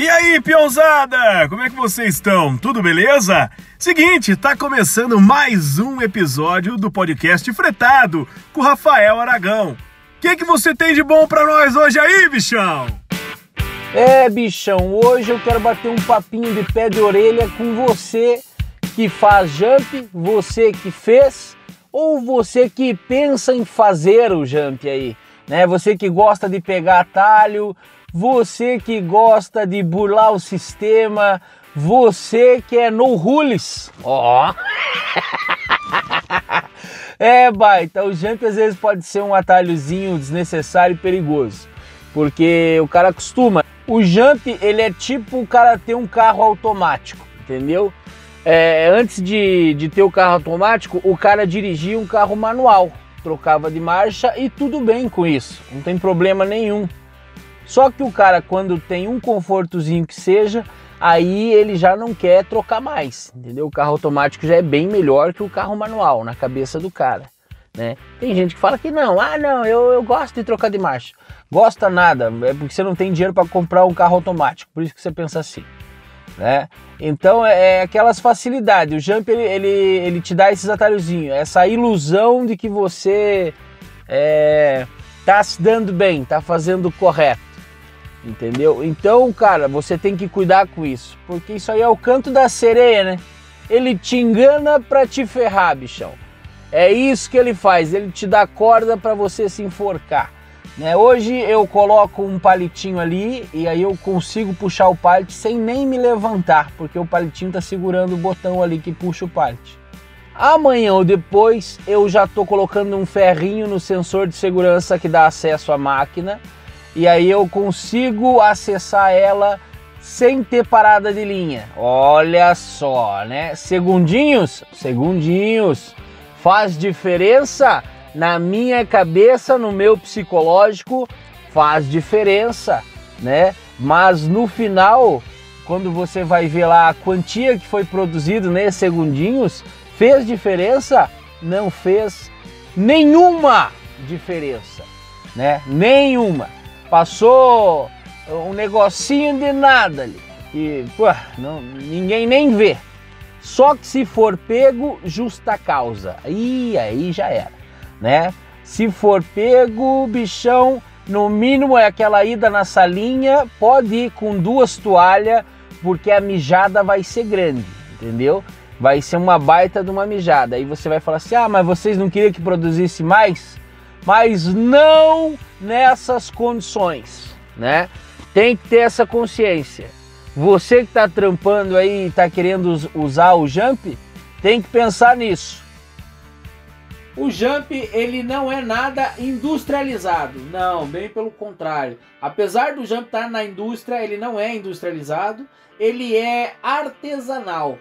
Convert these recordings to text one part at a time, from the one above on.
E aí, peãozada? Como é que vocês estão? Tudo beleza? Seguinte, tá começando mais um episódio do podcast Fretado com Rafael Aragão. O que, que você tem de bom pra nós hoje aí, bichão? É, bichão, hoje eu quero bater um papinho de pé de orelha com você que faz jump, você que fez ou você que pensa em fazer o jump aí, né? Você que gosta de pegar atalho, você que gosta de burlar o sistema, você que é no rules. Ó. Oh. é, baita, o jump às vezes pode ser um atalhozinho desnecessário e perigoso, porque o cara acostuma. O jump, ele é tipo o cara ter um carro automático, entendeu? É, antes de, de ter o carro automático, o cara dirigia um carro manual, trocava de marcha e tudo bem com isso, não tem problema nenhum. Só que o cara, quando tem um confortozinho que seja, aí ele já não quer trocar mais, entendeu? O carro automático já é bem melhor que o carro manual na cabeça do cara, né? Tem gente que fala que não, ah não, eu, eu gosto de trocar de marcha. Gosta nada, é porque você não tem dinheiro para comprar um carro automático, por isso que você pensa assim, né? Então é, é aquelas facilidades, o Jump ele, ele, ele te dá esses atalhozinhos, essa ilusão de que você é, tá se dando bem, tá fazendo correto entendeu? Então, cara, você tem que cuidar com isso, porque isso aí é o canto da sereia, né? Ele te engana pra te ferrar, bichão. É isso que ele faz, ele te dá corda para você se enforcar. Né? Hoje eu coloco um palitinho ali e aí eu consigo puxar o pallet sem nem me levantar, porque o palitinho tá segurando o botão ali que puxa o pallet. Amanhã ou depois eu já tô colocando um ferrinho no sensor de segurança que dá acesso à máquina e aí eu consigo acessar ela sem ter parada de linha. Olha só, né? Segundinhos, segundinhos. Faz diferença na minha cabeça, no meu psicológico, faz diferença, né? Mas no final, quando você vai ver lá a quantia que foi produzido nesses segundinhos, fez diferença? Não fez nenhuma diferença, né? Nenhuma. Passou um negocinho de nada ali. E pô, não, ninguém nem vê. Só que se for pego, justa causa. E aí já era, né? Se for pego, bichão, no mínimo é aquela ida na salinha, pode ir com duas toalhas, porque a mijada vai ser grande, entendeu? Vai ser uma baita de uma mijada. Aí você vai falar assim: ah, mas vocês não queriam que produzisse mais? Mas não nessas condições, né? Tem que ter essa consciência. Você que está trampando aí e está querendo usar o jump, tem que pensar nisso. O jump ele não é nada industrializado, não, bem pelo contrário. Apesar do jump estar tá na indústria, ele não é industrializado, ele é artesanal.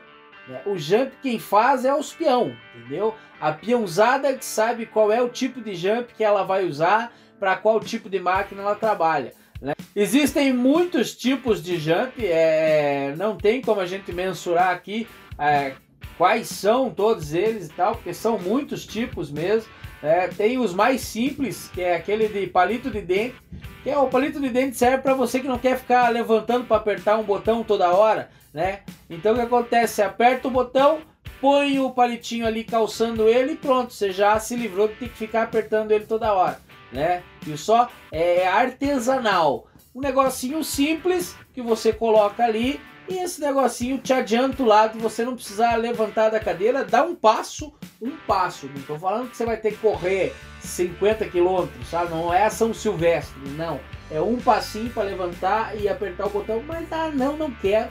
O jump quem faz é os peão, entendeu? A peãozada que sabe qual é o tipo de jump que ela vai usar, para qual tipo de máquina ela trabalha. Né? Existem muitos tipos de jump, é, não tem como a gente mensurar aqui é, quais são todos eles e tal, porque são muitos tipos mesmo. É, tem os mais simples, que é aquele de palito de dente, que é o palito de dente serve para você que não quer ficar levantando para apertar um botão toda hora, né? Então o que acontece? Você aperta o botão, põe o palitinho ali calçando ele e pronto, você já se livrou de ter que ficar apertando ele toda hora, né? E só é artesanal. Um negocinho simples que você coloca ali e esse negocinho te adianta o lado, você não precisar levantar da cadeira, dá um passo, um passo. Não estou falando que você vai ter que correr 50 quilômetros, sabe? Não é São Silvestre, não. É um passinho para levantar e apertar o botão, mas ah, não, não quero.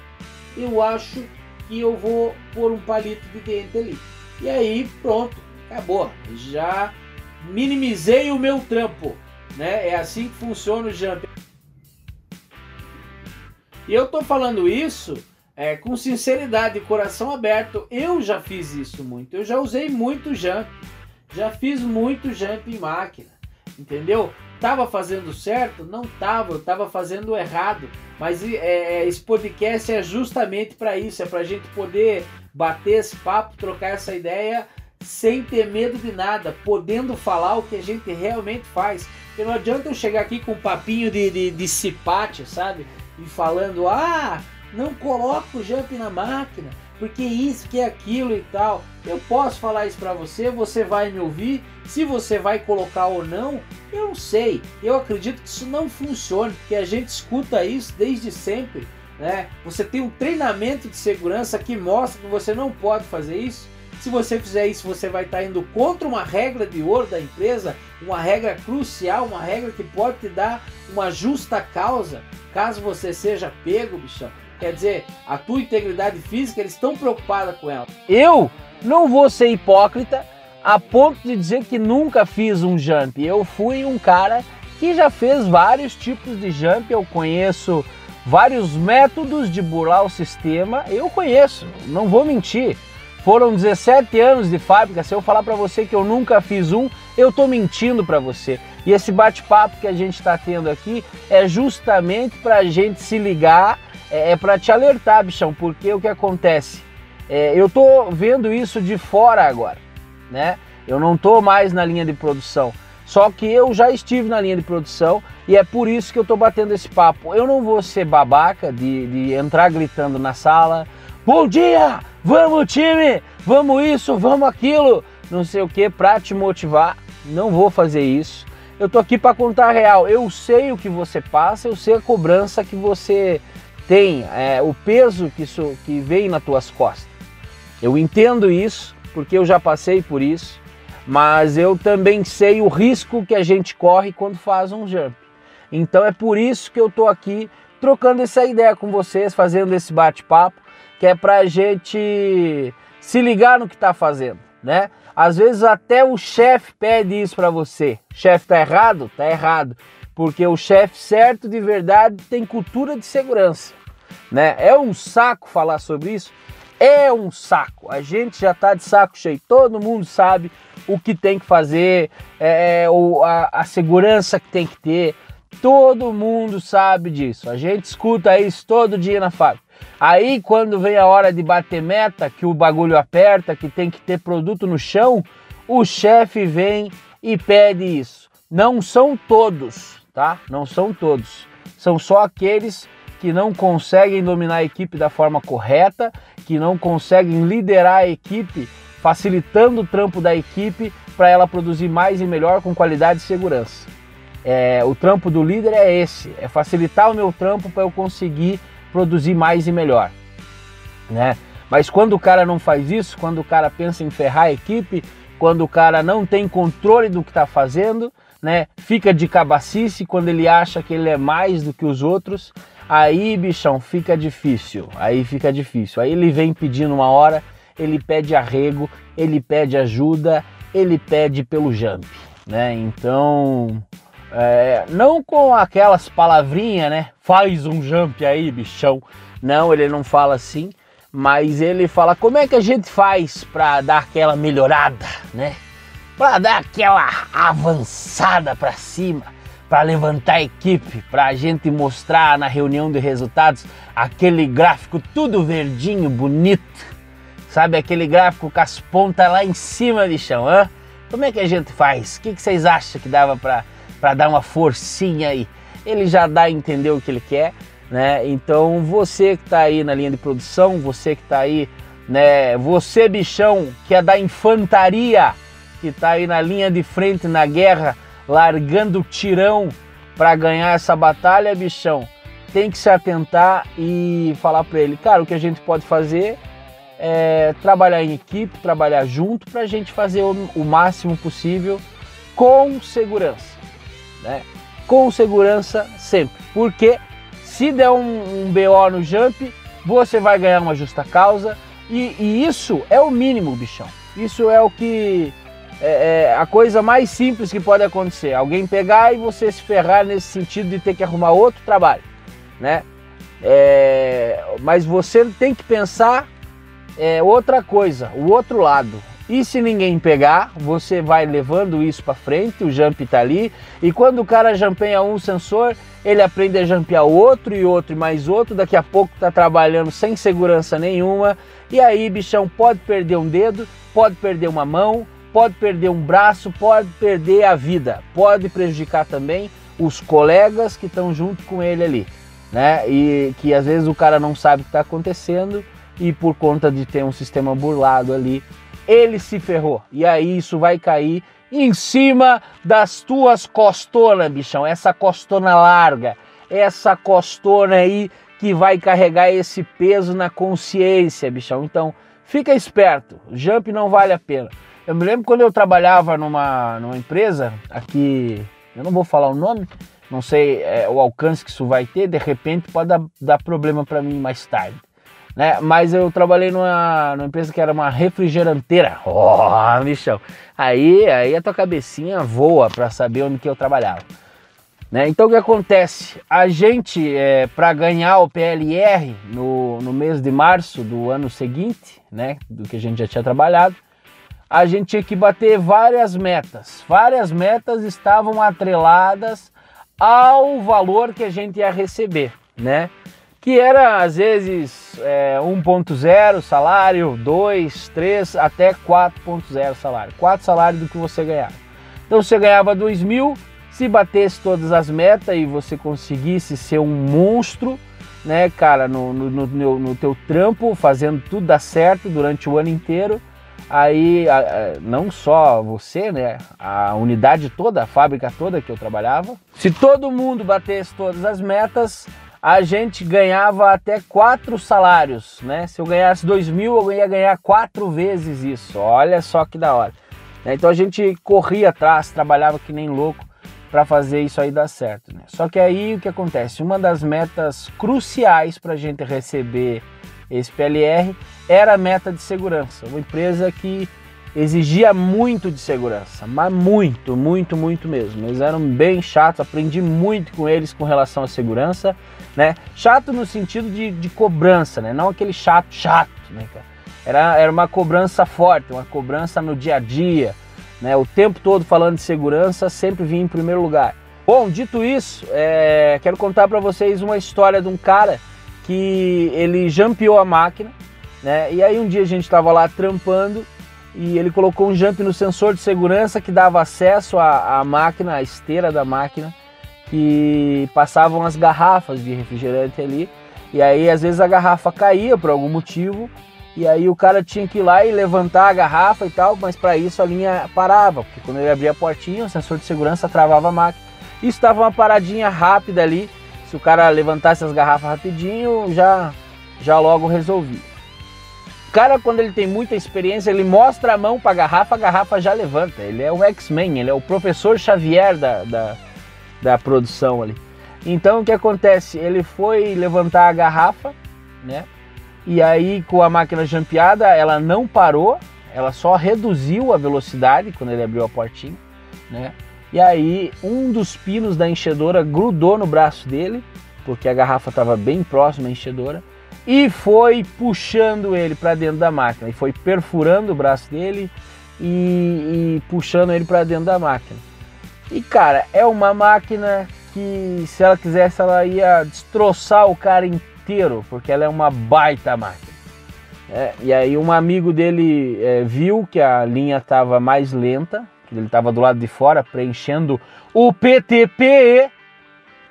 Eu acho que eu vou pôr um palito de dente ali. E aí, pronto, acabou. Já minimizei o meu trampo, né? É assim que funciona o jump. E eu tô falando isso é, com sinceridade, coração aberto. Eu já fiz isso muito. Eu já usei muito jump. Já fiz muito jump em máquina. Entendeu? Tava fazendo certo? Não tava, eu tava fazendo errado. Mas é, é esse podcast é justamente para isso, é para a gente poder bater esse papo, trocar essa ideia sem ter medo de nada, podendo falar o que a gente realmente faz. Porque não adianta eu chegar aqui com um papinho de, de, de cipate, sabe? e falando: ah, não coloca o jump na máquina, porque isso, que é aquilo e tal. Eu posso falar isso para você, você vai me ouvir. Se você vai colocar ou não, eu não sei. Eu acredito que isso não funcione, porque a gente escuta isso desde sempre. Né? Você tem um treinamento de segurança que mostra que você não pode fazer isso. Se você fizer isso, você vai estar indo contra uma regra de ouro da empresa, uma regra crucial, uma regra que pode te dar uma justa causa, caso você seja pego, bichão. Quer dizer, a tua integridade física, eles estão preocupados com ela. Eu não vou ser hipócrita a ponto de dizer que nunca fiz um jump. Eu fui um cara que já fez vários tipos de jump, eu conheço vários métodos de burlar o sistema, eu conheço, não vou mentir. Foram 17 anos de fábrica. Se eu falar para você que eu nunca fiz um, eu tô mentindo para você. E esse bate-papo que a gente está tendo aqui é justamente para a gente se ligar, é, é para te alertar, bichão, porque o que acontece? É, eu tô vendo isso de fora agora, né? Eu não tô mais na linha de produção. Só que eu já estive na linha de produção e é por isso que eu tô batendo esse papo. Eu não vou ser babaca de, de entrar gritando na sala, Bom dia! Vamos, time! Vamos isso, vamos aquilo! Não sei o que, pra te motivar. Não vou fazer isso. Eu tô aqui para contar a real. Eu sei o que você passa, eu sei a cobrança que você tem, é, o peso que, isso, que vem nas tuas costas. Eu entendo isso, porque eu já passei por isso, mas eu também sei o risco que a gente corre quando faz um jump. Então é por isso que eu tô aqui trocando essa ideia com vocês, fazendo esse bate-papo que é para a gente se ligar no que está fazendo, né? Às vezes até o chefe pede isso para você. Chefe tá errado? Tá errado, porque o chefe certo de verdade tem cultura de segurança, né? É um saco falar sobre isso. É um saco. A gente já tá de saco cheio. Todo mundo sabe o que tem que fazer, é, é a, a segurança que tem que ter. Todo mundo sabe disso. A gente escuta isso todo dia na fábrica. Aí quando vem a hora de bater meta, que o bagulho aperta, que tem que ter produto no chão, o chefe vem e pede isso. Não são todos, tá? Não são todos. São só aqueles que não conseguem dominar a equipe da forma correta, que não conseguem liderar a equipe, facilitando o trampo da equipe para ela produzir mais e melhor com qualidade e segurança. É, o trampo do líder é esse, é facilitar o meu trampo para eu conseguir produzir mais e melhor, né? Mas quando o cara não faz isso, quando o cara pensa em ferrar a equipe, quando o cara não tem controle do que está fazendo, né? Fica de cabacice quando ele acha que ele é mais do que os outros, aí, bichão, fica difícil. Aí fica difícil. Aí ele vem pedindo uma hora, ele pede arrego, ele pede ajuda, ele pede pelo jump, né? Então, é, não com aquelas palavrinhas, né? Faz um jump aí, bichão. Não, ele não fala assim, mas ele fala como é que a gente faz para dar aquela melhorada, né? Para dar aquela avançada para cima, para levantar a equipe, para a gente mostrar na reunião de resultados aquele gráfico tudo verdinho, bonito. Sabe aquele gráfico com as pontas lá em cima, bichão, hã? Como é que a gente faz? O que, que vocês acham que dava para dar uma forcinha aí. Ele já dá a entender o que ele quer, né? Então você que está aí na linha de produção, você que está aí, né? Você bichão que é da infantaria, que está aí na linha de frente na guerra, largando o tirão para ganhar essa batalha, bichão, tem que se atentar e falar para ele, cara, o que a gente pode fazer é trabalhar em equipe, trabalhar junto para a gente fazer o, o máximo possível com segurança né? Com segurança sempre, porque se der um, um BO no jump, você vai ganhar uma justa causa e, e isso é o mínimo, bichão. Isso é o que é, é, a coisa mais simples que pode acontecer. Alguém pegar e você se ferrar nesse sentido de ter que arrumar outro trabalho, né? É, mas você tem que pensar é, outra coisa, o outro lado. E se ninguém pegar, você vai levando isso para frente, o jump está ali, e quando o cara jampeia um sensor, ele aprende a jampear outro e outro e mais outro, daqui a pouco está trabalhando sem segurança nenhuma, e aí, bichão, pode perder um dedo, pode perder uma mão, pode perder um braço, pode perder a vida, pode prejudicar também os colegas que estão junto com ele ali. né? E que às vezes o cara não sabe o que está acontecendo e por conta de ter um sistema burlado ali, ele se ferrou. E aí isso vai cair em cima das tuas costonas, bichão. Essa costona larga, essa costona aí que vai carregar esse peso na consciência, bichão. Então, fica esperto. Jump não vale a pena. Eu me lembro quando eu trabalhava numa, numa empresa aqui, eu não vou falar o nome, não sei é, o alcance que isso vai ter, de repente pode dar, dar problema para mim mais tarde. Né? Mas eu trabalhei numa, numa empresa que era uma refrigeranteira. Oh, bichão. Aí, aí a tua cabecinha voa para saber onde que eu trabalhava. Né? Então o que acontece? A gente, é, para ganhar o PLR no, no mês de março do ano seguinte, né, do que a gente já tinha trabalhado, a gente tinha que bater várias metas. Várias metas estavam atreladas ao valor que a gente ia receber, né? Que era às vezes é, 1.0 salário, 2, 3, até 4.0 salário. 4 salários do que você ganhava. Então você ganhava 2 mil, se batesse todas as metas e você conseguisse ser um monstro, né, cara, no, no, no, no teu trampo, fazendo tudo dar certo durante o ano inteiro, aí não só você, né, a unidade toda, a fábrica toda que eu trabalhava, se todo mundo batesse todas as metas, a gente ganhava até quatro salários, né? Se eu ganhasse dois mil, eu ia ganhar quatro vezes isso. Olha só que da hora. Então a gente corria atrás, trabalhava que nem louco para fazer isso aí dar certo. Né? Só que aí o que acontece? Uma das metas cruciais para a gente receber esse PLR era a meta de segurança. Uma empresa que exigia muito de segurança, mas muito, muito, muito mesmo. Eles eram bem chatos, aprendi muito com eles com relação à segurança, né? Chato no sentido de, de cobrança, né? Não aquele chato, chato, né, cara? Era, era uma cobrança forte, uma cobrança no dia a dia, né? O tempo todo falando de segurança, sempre vinha em primeiro lugar. Bom, dito isso, é, quero contar para vocês uma história de um cara que ele jampeou a máquina, né? E aí um dia a gente estava lá trampando e ele colocou um jump no sensor de segurança que dava acesso à, à máquina, à esteira da máquina, que passavam as garrafas de refrigerante ali. E aí às vezes a garrafa caía por algum motivo e aí o cara tinha que ir lá e levantar a garrafa e tal, mas para isso a linha parava, porque quando ele abria a portinha, o sensor de segurança travava a máquina. Isso estava uma paradinha rápida ali. Se o cara levantasse as garrafas rapidinho, já já logo resolvia. O cara, quando ele tem muita experiência, ele mostra a mão para a garrafa, a garrafa já levanta. Ele é o X-Men, ele é o professor Xavier da, da, da produção ali. Então o que acontece? Ele foi levantar a garrafa, né? E aí, com a máquina jampeada, ela não parou, ela só reduziu a velocidade quando ele abriu a portinha, né? E aí, um dos pinos da enchedora grudou no braço dele, porque a garrafa estava bem próxima à enchedora, e foi puxando ele para dentro da máquina, e foi perfurando o braço dele e, e puxando ele para dentro da máquina. E cara, é uma máquina que se ela quisesse ela ia destroçar o cara inteiro porque ela é uma baita máquina. É, e aí um amigo dele é, viu que a linha estava mais lenta, que ele estava do lado de fora preenchendo o PTPE.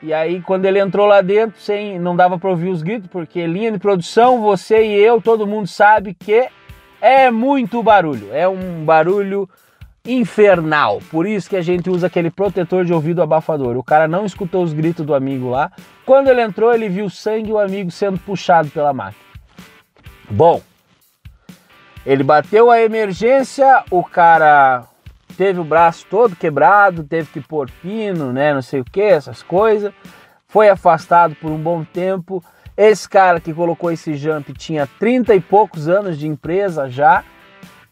E aí quando ele entrou lá dentro, sem, não dava para ouvir os gritos, porque linha de produção, você e eu, todo mundo sabe que é muito barulho. É um barulho infernal. Por isso que a gente usa aquele protetor de ouvido abafador. O cara não escutou os gritos do amigo lá. Quando ele entrou, ele viu sangue e o amigo sendo puxado pela máquina. Bom, ele bateu a emergência, o cara teve o braço todo quebrado, teve que pôr pino, né, não sei o que, essas coisas. Foi afastado por um bom tempo. Esse cara que colocou esse jump tinha 30 e poucos anos de empresa já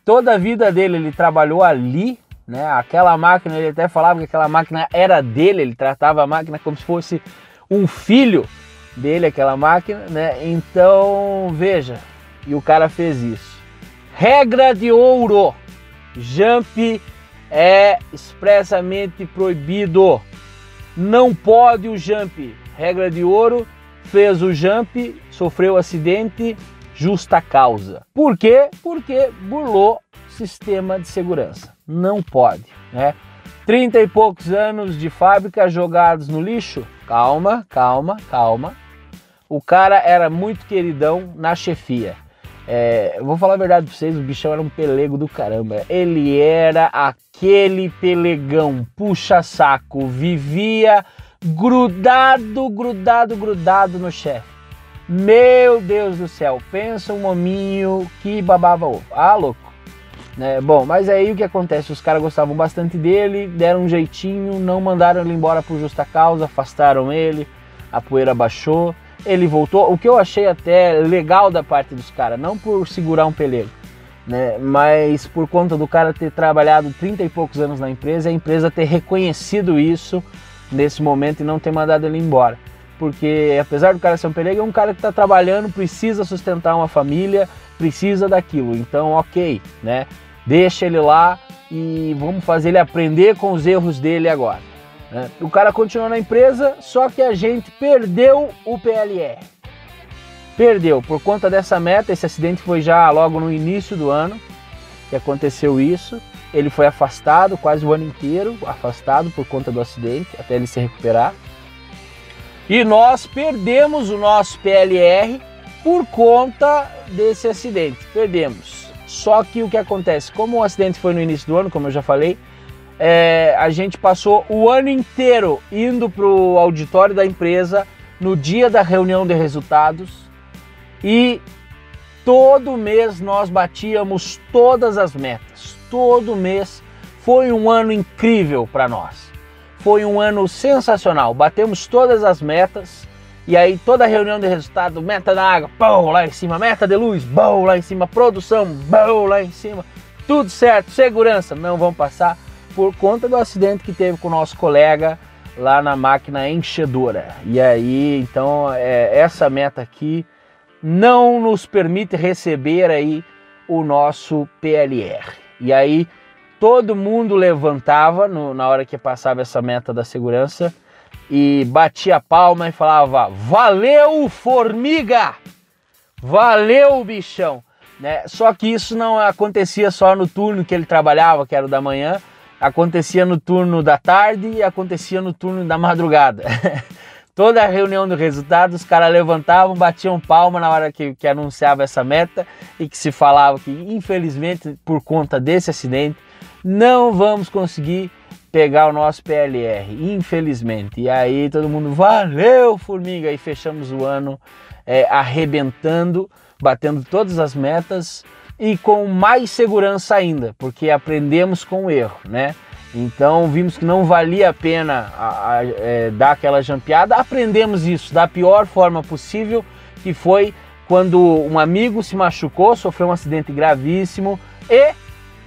Toda a vida dele ele trabalhou ali, né? Aquela máquina, ele até falava que aquela máquina era dele, ele tratava a máquina como se fosse um filho dele, aquela máquina, né? Então, veja, e o cara fez isso. Regra de ouro: jump é expressamente proibido. Não pode o jump. Regra de ouro: fez o jump, sofreu acidente, justa causa. Por quê? Porque burlou sistema de segurança. Não pode, né? 30 e poucos anos de fábrica jogados no lixo? Calma, calma, calma. o cara era muito queridão na chefia. É, vou falar a verdade pra vocês, o bichão era um pelego do caramba. Ele era aquele pelegão, puxa-saco, vivia grudado, grudado, grudado no chefe. Meu Deus do céu, pensa um hominho que babava ovo. Ah, louco. Né? Bom, mas aí o que acontece? Os caras gostavam bastante dele, deram um jeitinho, não mandaram ele embora por justa causa, afastaram ele, a poeira baixou, ele voltou. O que eu achei até legal da parte dos caras, não por segurar um pelego, né? mas por conta do cara ter trabalhado 30 e poucos anos na empresa, a empresa ter reconhecido isso nesse momento e não ter mandado ele embora. Porque apesar do cara ser um pelego, é um cara que está trabalhando, precisa sustentar uma família, precisa daquilo. Então, ok, né? Deixa ele lá e vamos fazer ele aprender com os erros dele agora. Né? O cara continuou na empresa, só que a gente perdeu o PLR. Perdeu por conta dessa meta. Esse acidente foi já logo no início do ano que aconteceu isso. Ele foi afastado quase o ano inteiro, afastado por conta do acidente, até ele se recuperar. E nós perdemos o nosso PLR por conta desse acidente. Perdemos. Só que o que acontece? Como o acidente foi no início do ano, como eu já falei, é, a gente passou o ano inteiro indo para o auditório da empresa no dia da reunião de resultados e todo mês nós batíamos todas as metas. Todo mês foi um ano incrível para nós. Foi um ano sensacional. Batemos todas as metas e aí toda reunião de resultado, meta da água, bom lá em cima, meta de luz, bom lá em cima, produção, bom lá em cima, tudo certo, segurança, não vão passar por conta do acidente que teve com o nosso colega lá na máquina enchedora. E aí, então, é, essa meta aqui não nos permite receber aí o nosso PLR. E aí, todo mundo levantava no, na hora que passava essa meta da segurança e batia a palma e falava: Valeu, formiga! Valeu, bichão! Né? Só que isso não acontecia só no turno que ele trabalhava, que era o da manhã, acontecia no turno da tarde e acontecia no turno da madrugada. Toda a reunião do resultado, os caras levantavam, batiam palma na hora que, que anunciava essa meta e que se falava que, infelizmente, por conta desse acidente, não vamos conseguir pegar o nosso PLR, infelizmente. E aí todo mundo, valeu, formiga! E fechamos o ano é, arrebentando, batendo todas as metas e com mais segurança ainda, porque aprendemos com o erro, né? Então vimos que não valia a pena a, a, é, dar aquela jampeada, aprendemos isso da pior forma possível, que foi quando um amigo se machucou, sofreu um acidente gravíssimo e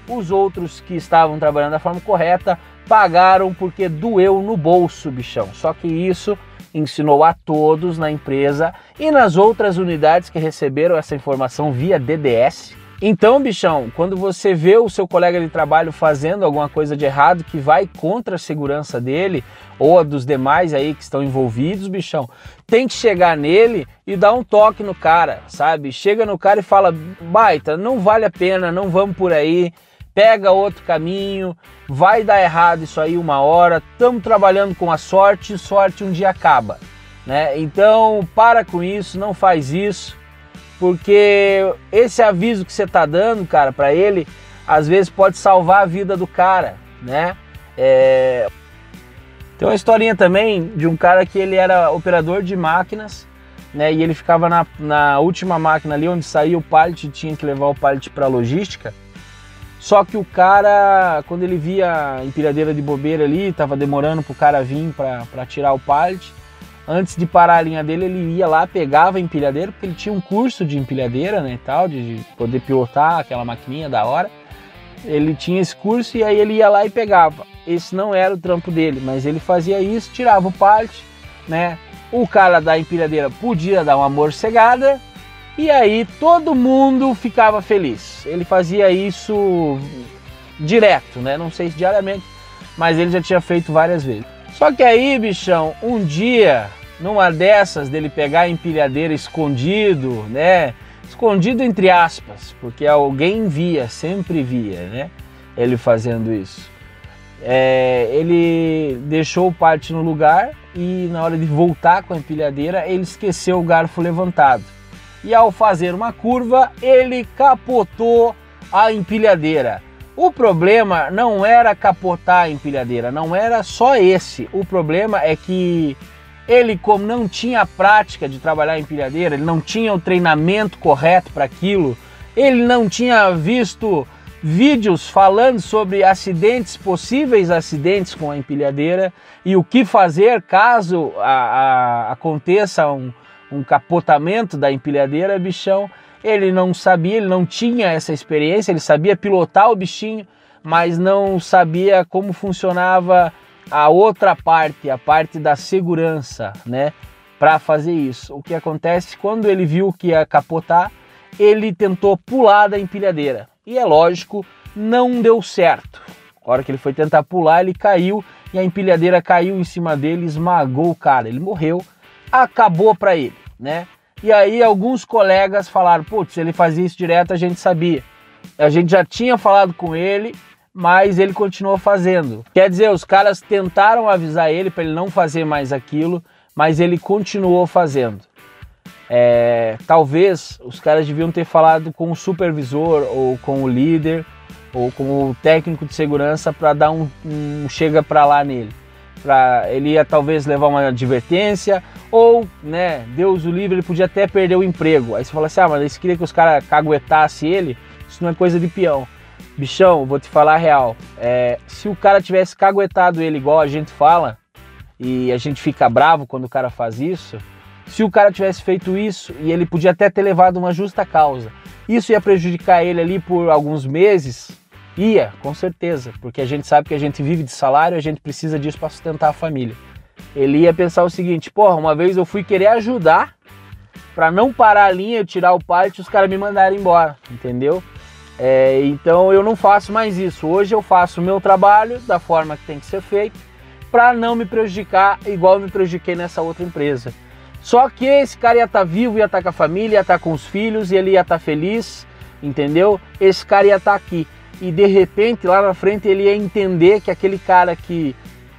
os outros que estavam trabalhando da forma correta pagaram porque doeu no bolso, bichão. Só que isso ensinou a todos na empresa e nas outras unidades que receberam essa informação via DDS. Então, bichão, quando você vê o seu colega de trabalho fazendo alguma coisa de errado que vai contra a segurança dele ou a dos demais aí que estão envolvidos, bichão, tem que chegar nele e dar um toque no cara, sabe? Chega no cara e fala: "Baita, não vale a pena, não vamos por aí" pega outro caminho, vai dar errado isso aí uma hora, estamos trabalhando com a sorte, sorte um dia acaba. Né? Então para com isso, não faz isso, porque esse aviso que você está dando, cara, para ele, às vezes pode salvar a vida do cara, né? É... Tem uma historinha também de um cara que ele era operador de máquinas, né? E ele ficava na, na última máquina ali onde saía o pallet, tinha que levar o pallet para logística. Só que o cara, quando ele via a empilhadeira de bobeira ali, tava demorando pro cara vir para tirar o pallet, antes de parar a linha dele, ele ia lá, pegava a empilhadeira, porque ele tinha um curso de empilhadeira, né, tal, de poder pilotar aquela maquininha da hora. Ele tinha esse curso e aí ele ia lá e pegava. Esse não era o trampo dele, mas ele fazia isso, tirava o pallet, né? O cara da empilhadeira podia dar uma morcegada, e aí todo mundo ficava feliz. Ele fazia isso direto, né? Não sei se diariamente, mas ele já tinha feito várias vezes. Só que aí, bichão, um dia, numa dessas dele pegar a empilhadeira escondido, né? Escondido entre aspas, porque alguém via, sempre via, né? Ele fazendo isso. é, ele deixou o parte no lugar e na hora de voltar com a empilhadeira ele esqueceu o garfo levantado. E ao fazer uma curva, ele capotou a empilhadeira. O problema não era capotar a empilhadeira, não era só esse. O problema é que ele, como não tinha a prática de trabalhar a empilhadeira, ele não tinha o treinamento correto para aquilo, ele não tinha visto vídeos falando sobre acidentes, possíveis acidentes com a empilhadeira e o que fazer caso a, a, aconteça um, um capotamento da empilhadeira, bichão. Ele não sabia, ele não tinha essa experiência, ele sabia pilotar o bichinho, mas não sabia como funcionava a outra parte, a parte da segurança, né? Para fazer isso. O que acontece quando ele viu que ia capotar, ele tentou pular da empilhadeira. E é lógico, não deu certo. A hora que ele foi tentar pular, ele caiu e a empilhadeira caiu em cima dele, esmagou o cara. Ele morreu, acabou para ele, né? E aí alguns colegas falaram, putz, se ele fazia isso direto, a gente sabia. A gente já tinha falado com ele, mas ele continuou fazendo. Quer dizer, os caras tentaram avisar ele para ele não fazer mais aquilo, mas ele continuou fazendo. É, talvez os caras deviam ter falado com o supervisor ou com o líder ou com o técnico de segurança para dar um, um chega para lá nele. Pra, ele ia talvez levar uma advertência ou, né, Deus o livre, ele podia até perder o emprego. Aí você fala assim: ah, mas eles queriam que os caras caguetassem ele, isso não é coisa de peão. Bichão, vou te falar a real. É, se o cara tivesse caguetado ele igual a gente fala, e a gente fica bravo quando o cara faz isso, se o cara tivesse feito isso e ele podia até ter levado uma justa causa, isso ia prejudicar ele ali por alguns meses? Ia, com certeza, porque a gente sabe que a gente vive de salário a gente precisa disso para sustentar a família. Ele ia pensar o seguinte: porra, uma vez eu fui querer ajudar para não parar a linha, eu tirar o parte e os caras me mandarem embora, entendeu? É, então eu não faço mais isso. Hoje eu faço o meu trabalho da forma que tem que ser feito para não me prejudicar igual eu me prejudiquei nessa outra empresa. Só que esse cara ia estar tá vivo, ia estar tá com a família, ia estar tá com os filhos, e ele ia estar feliz, entendeu? Esse cara ia estar aqui. E de repente, lá na frente, ele ia entender que aquele cara que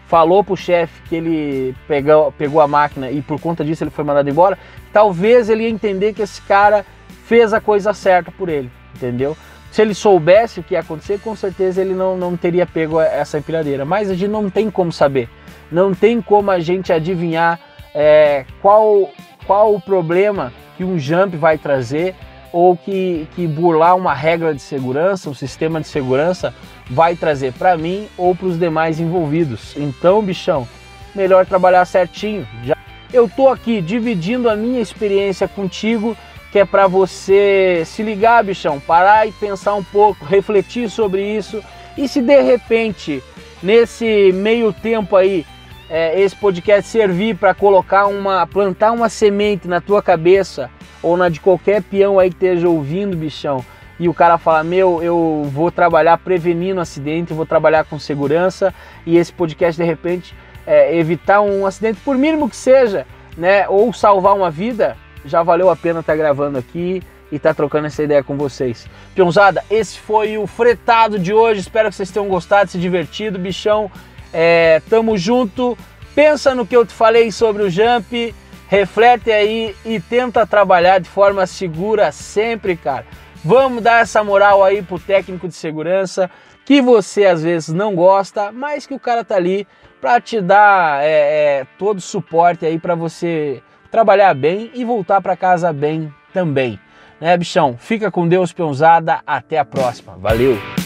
falou pro chefe que ele pegou, pegou a máquina e por conta disso ele foi mandado embora, talvez ele ia entender que esse cara fez a coisa certa por ele, entendeu? Se ele soubesse o que ia acontecer, com certeza ele não, não teria pego essa empilhadeira. Mas a gente não tem como saber. Não tem como a gente adivinhar é, qual, qual o problema que um jump vai trazer ou que, que burlar uma regra de segurança, um sistema de segurança vai trazer para mim ou para os demais envolvidos. Então, bichão, melhor trabalhar certinho. Já eu tô aqui dividindo a minha experiência contigo, que é para você se ligar, bichão, parar e pensar um pouco, refletir sobre isso. E se de repente, nesse meio tempo aí, é, esse podcast servir para colocar uma, plantar uma semente na tua cabeça ou na de qualquer peão aí que esteja ouvindo, bichão, e o cara fala: Meu, eu vou trabalhar prevenindo acidente, vou trabalhar com segurança, e esse podcast de repente é, evitar um acidente, por mínimo que seja, né, ou salvar uma vida, já valeu a pena estar tá gravando aqui e estar tá trocando essa ideia com vocês. Peãozada, esse foi o fretado de hoje. Espero que vocês tenham gostado, se divertido, bichão. É, tamo junto. Pensa no que eu te falei sobre o jump, reflete aí e tenta trabalhar de forma segura sempre, cara. Vamos dar essa moral aí pro técnico de segurança que você às vezes não gosta, mas que o cara tá ali para te dar é, é, todo o suporte aí para você trabalhar bem e voltar para casa bem também. Né, bichão? Fica com Deus, peãozada. Até a próxima. Valeu!